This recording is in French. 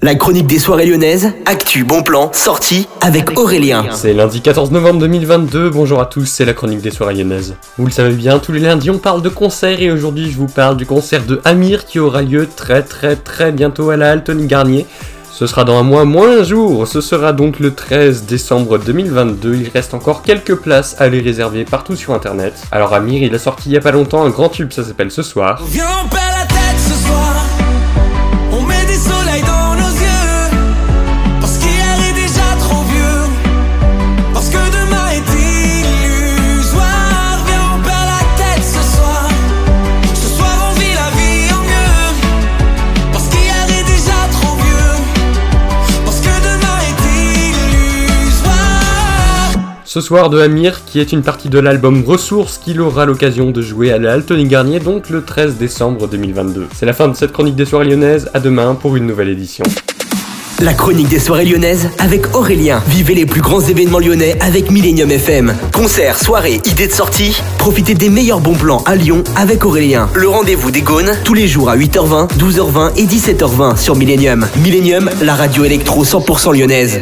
La chronique des soirées lyonnaises, actu, bon plan, sortie avec Aurélien. C'est lundi 14 novembre 2022, bonjour à tous, c'est la chronique des soirées lyonnaises. Vous le savez bien, tous les lundis on parle de concerts et aujourd'hui je vous parle du concert de Amir qui aura lieu très très très bientôt à la Altony Garnier. Ce sera dans un mois moins un jour, ce sera donc le 13 décembre 2022, il reste encore quelques places à les réserver partout sur internet. Alors Amir il a sorti il y a pas longtemps un grand tube, ça s'appelle Ce Soir. Viens, Ce soir de Amir, qui est une partie de l'album Ressources qu'il aura l'occasion de jouer à la Altony Garnier, donc le 13 décembre 2022. C'est la fin de cette chronique des soirées lyonnaises, à demain pour une nouvelle édition. La chronique des soirées lyonnaises avec Aurélien. Vivez les plus grands événements lyonnais avec Millennium FM. Concerts, soirées, idées de sortie. Profitez des meilleurs bons plans à Lyon avec Aurélien. Le rendez-vous des Gaunes, tous les jours à 8h20, 12h20 et 17h20 sur Millennium. Millennium, la radio électro 100% lyonnaise.